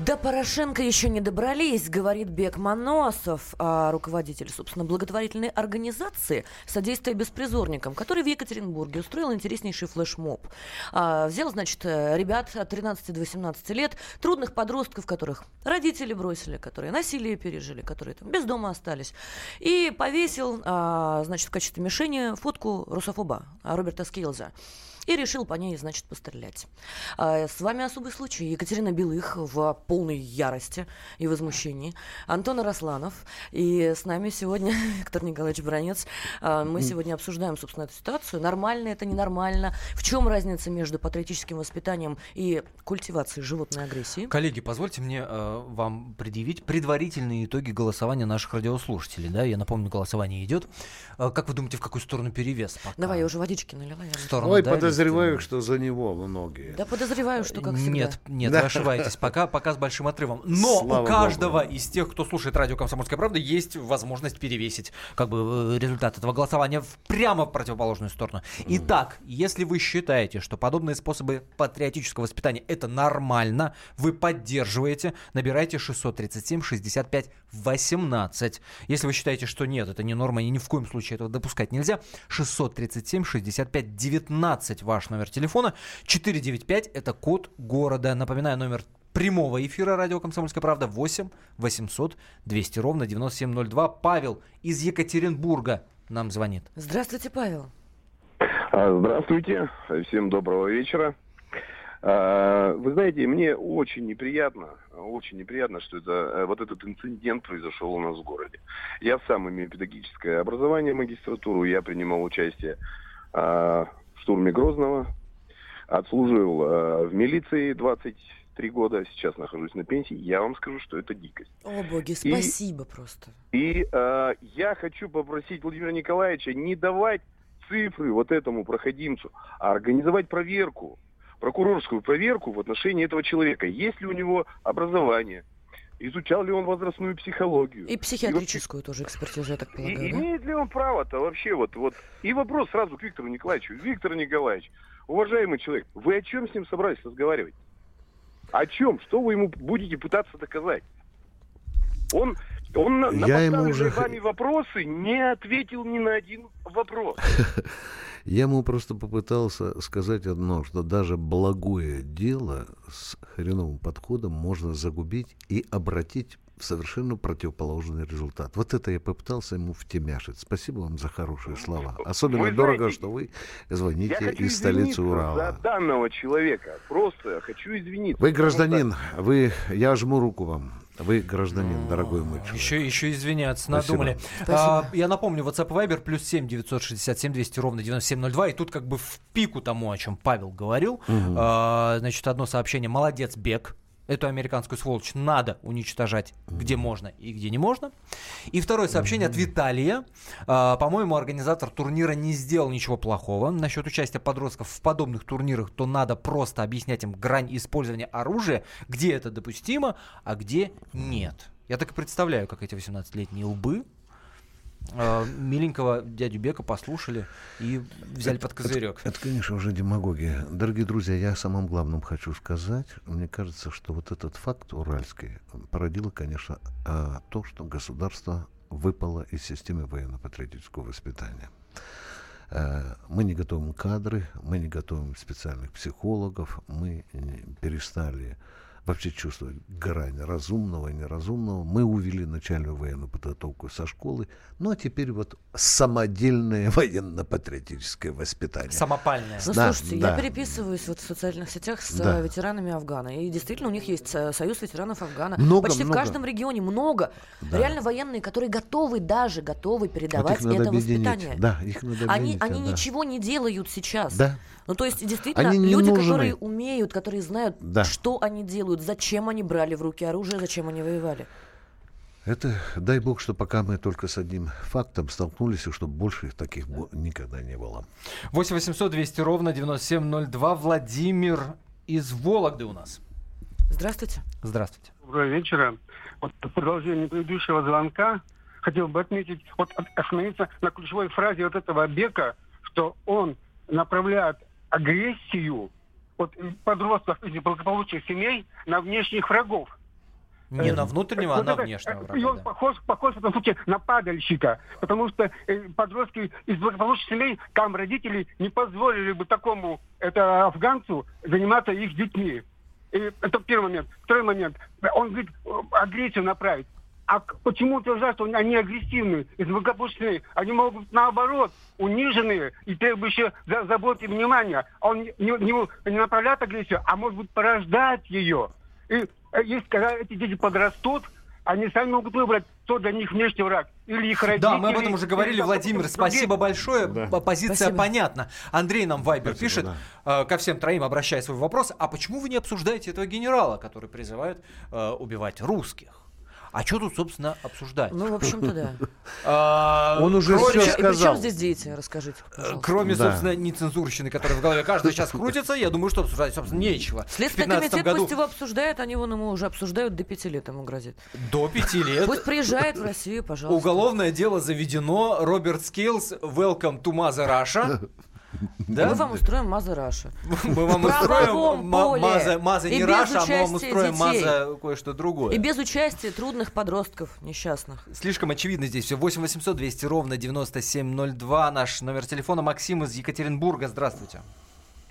S3: До Порошенко еще не добрались, говорит Бек Моносов, а, руководитель, собственно, благотворительной организации «Содействие беспризорникам», который в Екатеринбурге устроил интереснейший флешмоб. А, взял, значит, э, ребят от 13 до 18 лет, трудных подростков, которых родители бросили, которые насилие пережили, которые там без дома остались, и повесил, а, значит, в качестве мишени фотку русофоба Роберта Скейлза и решил по ней, значит, пострелять. А, С вами особый случай. Екатерина Белых в полной ярости и возмущении. Антон Арасланов. И с нами сегодня <laughs> Виктор Николаевич Бронец. А, Мы сегодня обсуждаем, собственно, эту ситуацию. Нормально это, ненормально? В чем разница между патриотическим воспитанием и культивацией животной агрессии?
S2: Коллеги, позвольте мне э, вам предъявить предварительные итоги голосования наших радиослушателей. Да? Я напомню, голосование идет. Как вы думаете, в какую сторону перевес? пока?
S3: Давай, я уже водички налила. я
S2: В сторону
S4: Ой,
S2: Давида?
S4: Подозреваю, что за него многие.
S3: Да подозреваю, что как всегда.
S2: Нет, нет,
S4: Да.
S2: вы ошибаетесь. Пока, пока с большим отрывом. Но
S4: Слава
S2: у каждого
S4: Богу.
S2: из тех, кто слушает радио «Комсомольская правда», есть возможность перевесить как бы э, результат этого голосования в- прямо в противоположную сторону. Итак, если вы считаете, что подобные способы патриотического воспитания это нормально, вы поддерживаете, набирайте 637 65 18. Если вы считаете, что нет, это не норма, и ни в коем случае этого допускать нельзя, 637 65 19 ваш номер телефона, 495 это код города. Напоминаю, номер прямого эфира радио «Комсомольская правда» 8 800 200 ровно 9702. Павел из Екатеринбурга нам звонит.
S3: Здравствуйте, Павел.
S12: А, Здравствуйте, всем доброго вечера. А, Вы знаете, мне очень неприятно, очень неприятно, что это э, вот этот инцидент произошел у нас в городе. Я сам имею педагогическое образование, магистратуру, я принимал участие а, в штурме Грозного, отслужил а, в милиции 23 года, сейчас нахожусь на пенсии. Я вам скажу, что это дикость.
S3: О, боги,
S12: И-
S3: спасибо просто.
S12: И э, я хочу попросить Владимира Николаевича не давать цифры вот этому проходимцу, а организовать проверку, прокурорскую проверку в отношении этого человека. Есть ли у него образование, изучал ли он возрастную психологию.
S3: И психиатрическую тоже экспертизу, я так
S12: И
S3: полагаю, да?
S12: имеет ли он право-то вообще вот, вот? И вопрос сразу к Виктору Николаевичу. Виктор Николаевич, уважаемый человек, вы о чем с ним собрались разговаривать? О чем? Что вы ему будете пытаться доказать? Он, он на, на
S4: Я ему уже-
S12: вами вопросы не ответил ни на один вопрос. <laughs>
S4: Я ему просто попытался сказать одно, что даже благое дело с хреновым подходом можно загубить и обратить в совершенно противоположный результат. Вот это я попытался ему втемяшить. Спасибо вам за хорошие слова. Особенно
S12: Вы
S4: дорого,
S12: знаете,
S4: что вы звоните из столицы Урала.
S12: за данного человека. Просто хочу извиниться.
S4: Вы гражданин, вы, я жму руку вам. Вы гражданин, дорогой мой человек.
S2: Еще, еще извиняться
S4: Спасибо.
S2: надумали. А, я напомню, WhatsApp Viber плюс 7 967 200 ровно 9702. И тут как бы в пику тому, о чем Павел говорил.
S4: Мгм.
S2: А, значит, одно сообщение. Молодец, Бег. Эту американскую сволочь надо уничтожать, где можно и где не можно. И второе сообщение от Виталия. А, по-моему, организатор турнира не сделал ничего плохого. Насчет участия подростков в подобных турнирах, то надо просто объяснять им грань использования оружия, где это допустимо, а где нет. Я так и представляю, как эти 18-летние лбы миленького дядю Бека послушали и взяли под козырек.
S4: Это, конечно, уже демагогия. Дорогие друзья, я о самом главном хочу сказать. Мне кажется, что вот этот факт уральский породило, конечно, а, то, что государство выпало из системы военно-патриотического воспитания. Э, мы не готовим кадры, мы не готовим специальных психологов, мы э, перестали вообще чувствовать грань разумного и неразумного. Мы увели начальную военную подготовку со школы, ну а теперь вот самодельное <laughs> военно-патриотическое воспитание.
S2: Самопальное.
S3: Ну,
S4: Да,
S3: слушайте,
S4: да.
S3: я переписываюсь вот в социальных сетях с
S4: Да.
S3: э, ветеранами Афгана. И действительно, у них есть э, союз ветеранов Афгана.
S4: Много,
S3: Почти
S4: много.
S3: в каждом регионе много.
S4: Да.
S3: Реально военные, которые готовы, даже готовы передавать
S4: Вот их надо
S3: это
S4: объединить.
S3: воспитание.
S4: Да, их надо
S3: Они,
S4: объединить,
S3: они
S4: да.
S3: ничего не делают сейчас.
S4: Да.
S3: Ну, то есть, действительно,
S4: Они не
S3: люди,
S4: нужны.
S3: которые умеют, которые знают,
S4: Да.
S3: что они делают, зачем они брали в руки оружие, зачем они воевали.
S4: Это, дай бог, что пока мы только с одним фактом столкнулись, и чтобы больше таких бо- никогда не было.
S2: 8 800 200 ровно 9702. Владимир из Вологды у нас.
S3: Здравствуйте.
S2: Здравствуйте.
S13: Доброго вечера. Вот в продолжение предыдущего звонка хотел бы отметить, вот от- остановиться на ключевой фразе вот этого Бека, что он направляет агрессию вот подростков из благополучных семей на внешних врагов.
S2: Не
S13: Э,
S2: на внутреннего, а
S13: вот
S2: на
S13: это,
S2: внешнего
S13: э,
S2: врага.
S13: И он
S2: да.
S13: похож, похож в этом случае на падальщика, потому что э, подростки из благополучных семей, там родители не позволили бы такому это афганцу заниматься их детьми. И это первый момент. Второй момент. Он говорит, агрессию направить. А почему утверждают, что они агрессивные, семей? Они могут быть наоборот, униженные и требующие за, заботы и внимания. А Он не, не- не направляет агрессию, а может быть порождать ее. И э, есть, когда эти дети подрастут, они сами могут выбрать, кто для них внешний враг. Или их родители.
S2: Да, мы об этом уже говорили, Владимир. Спасибо большое. П- Позиция
S3: Спасибо.
S2: понятна. Андрей нам Вайбер
S4: Спасибо,
S2: пишет, э, ко всем троим обращая свой вопрос, а почему вы не обсуждаете этого генерала, который призывает э, убивать русских? А что тут, собственно, обсуждать?
S3: Ну, в общем-то, да. <laughs>
S2: А,
S4: Он уже
S3: чем
S4: сказал.
S3: здесь дети? Расскажите.
S2: Кроме, собственно, нецензурщины, которая в голове каждого сейчас крутится, я думаю, что обсуждать, собственно, нечего. В
S3: Следственный
S2: 15
S3: комитет
S2: году
S3: пусть его обсуждает, они вон ему уже обсуждают, до пяти лет ему грозит.
S2: до пяти лет
S3: Пусть приезжает в Россию, пожалуйста.
S2: уголовное дело заведено. Роберт Скейлс, welcome to Mother Russia.
S3: Да? Мы вам устроим Mother Russia. <laughs>
S2: Мы вам устроим. Mother,
S3: Mother
S2: не Russia, а мы вам устроим. Маза кое-что другое.
S3: И без участия трудных подростков несчастных.
S2: Слишком очевидно здесь все. 8 800 200 ровно 9702. Наш номер телефона. Максим из Екатеринбурга. Здравствуйте.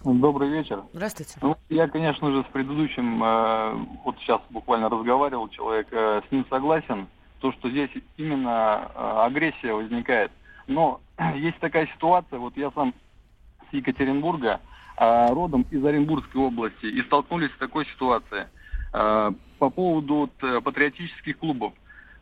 S14: Добрый вечер.
S3: Здравствуйте.
S14: Ну, я, конечно же, с предыдущим, э, вот сейчас буквально разговаривал человек, э, с ним согласен, то, что здесь именно э, агрессия возникает. Но <clears throat> есть такая ситуация, вот я сам с Екатеринбурга, э, родом из Оренбургской области, и столкнулись с такой ситуацией э, по поводу э, патриотических клубов.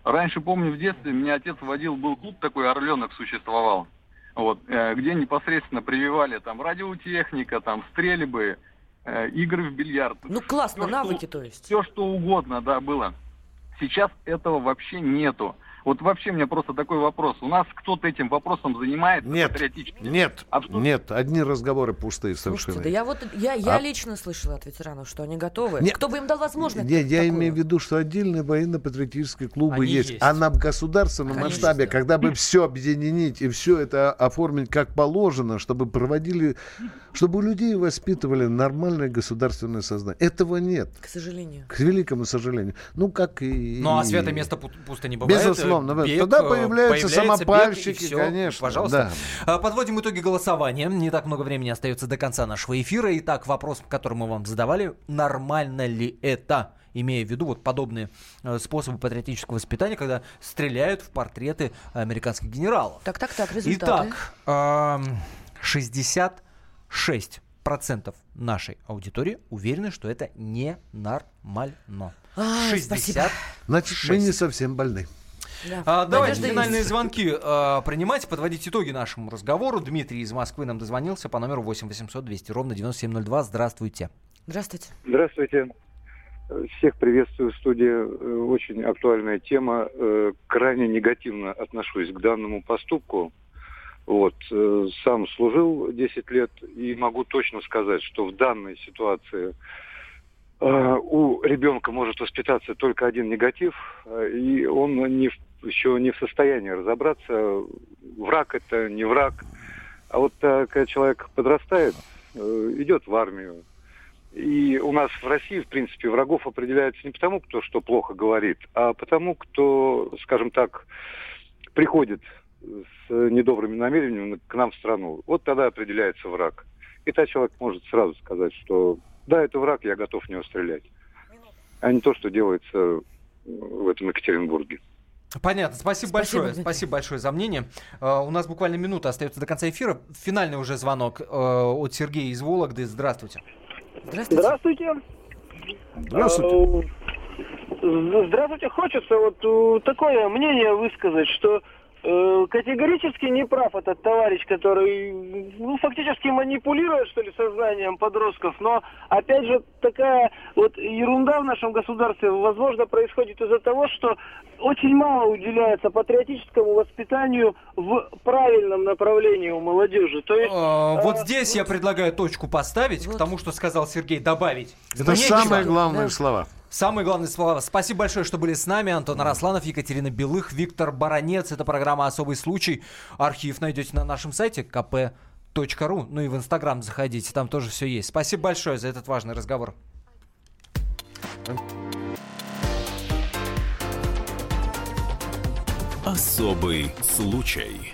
S14: Раньше, помню, в детстве меня отец водил, был клуб такой, «Орленок» существовал вот, э, где непосредственно прививали там радиотехника, там стрельбы, э, игры в бильярд.
S3: Ну, классно, навыки, то есть.
S14: Все что угодно, да, было. Сейчас этого вообще нету. Вот вообще у меня просто такой вопрос. У нас кто-то этим вопросом занимается
S4: Нет,
S14: патриотически?
S4: нет,
S14: А что-
S4: нет, одни разговоры пустые
S3: Слушайте,
S4: совершенно.
S3: да я вот, я, я
S4: А-
S3: лично слышала от ветеранов, что они готовы.
S4: Не-
S3: Кто бы им дал возможность?
S4: Я, я
S3: такую?
S4: имею в виду, что отдельные военно-патриотические клубы есть.
S2: есть.
S4: А на государственном
S3: Конечно,
S4: масштабе,
S2: да.
S4: когда бы все объединить и все это оформить как положено, чтобы проводили, чтобы у людей воспитывали нормальное государственное сознание. Этого нет.
S3: К сожалению.
S4: К великому сожалению. Ну, как и...
S2: Ну, а святое место пу- пусто не бывает.
S4: Безусловно.
S2: Бег,
S4: Тогда
S2: э,
S4: появляются самопальщики,
S2: и всё.
S4: конечно.
S2: Пожалуйста. А, Подводим итоги голосования. Не так много времени остается до конца нашего эфира. Итак, вопрос, который мы вам задавали. Нормально ли это? Имея в виду вот подобные э, способы патриотического воспитания, когда стреляют в портреты американских генералов.
S3: Так, так, так, результаты.
S2: Итак, эм, 66% нашей аудитории уверены, что это ненормально.
S3: Ай, спасибо.
S4: Значит, мы не совсем больны.
S3: Да.
S2: А, давайте
S3: Надежда
S2: финальные
S3: есть.
S2: звонки а, принимать, подводить итоги нашему разговору. Дмитрий из Москвы нам дозвонился по номеру 8 800 200 ровно 9702. Здравствуйте.
S3: Здравствуйте.
S15: Здравствуйте. Всех приветствую в студии. Э, Очень актуальная тема. Э, Крайне негативно отношусь к данному поступку. Вот. э, Сам служил 10 лет и могу точно сказать, что в данной ситуации у ребенка может воспитаться только один негатив, э, и он не еще не в состоянии разобраться, враг это не враг. А вот э, когда человек подрастает, э, идет в армию, и у нас в России, в принципе, врагов определяется не потому, кто что плохо говорит, а потому, кто, скажем так, приходит с недобрыми намерениями к нам в страну. Вот тогда определяется враг. И тогда человек может сразу сказать, что да, это враг, я готов в него стрелять. А не то, что делается в этом Екатеринбурге.
S2: Понятно. Спасибо,
S3: Спасибо,
S2: большое.
S3: Дмитрий.
S2: Спасибо большое за мнение. Э, у нас буквально минута остается до конца эфира. Финальный уже звонок э, от Сергея из Вологды. Здравствуйте.
S3: Здравствуйте.
S16: Здравствуйте.
S2: Здравствуйте.
S16: Э, Здравствуйте. Хочется вот э, такое мнение высказать, что категорически не прав этот товарищ, который ну, фактически манипулирует, что ли, сознанием подростков. Но, опять же, такая вот ерунда в нашем государстве, возможно, происходит из-за того, что очень мало уделяется патриотическому воспитанию в правильном направлении у молодежи. То есть,
S2: Э, Вот
S16: э,
S2: здесь я предлагаю точку поставить к тому, что сказал Сергей, добавить.
S17: Это
S2: Нечего.
S17: самые главные слова.
S2: Самые главные слова. Спасибо большое, что были с нами. Антон Арасланов, Екатерина Белых, Виктор Баранец. Это программа «Особый случай». Архив найдете на нашем сайте kp.ru. Ну и в Инстаграм заходите, там тоже все есть. Спасибо большое за этот важный разговор.
S1: Особый случай.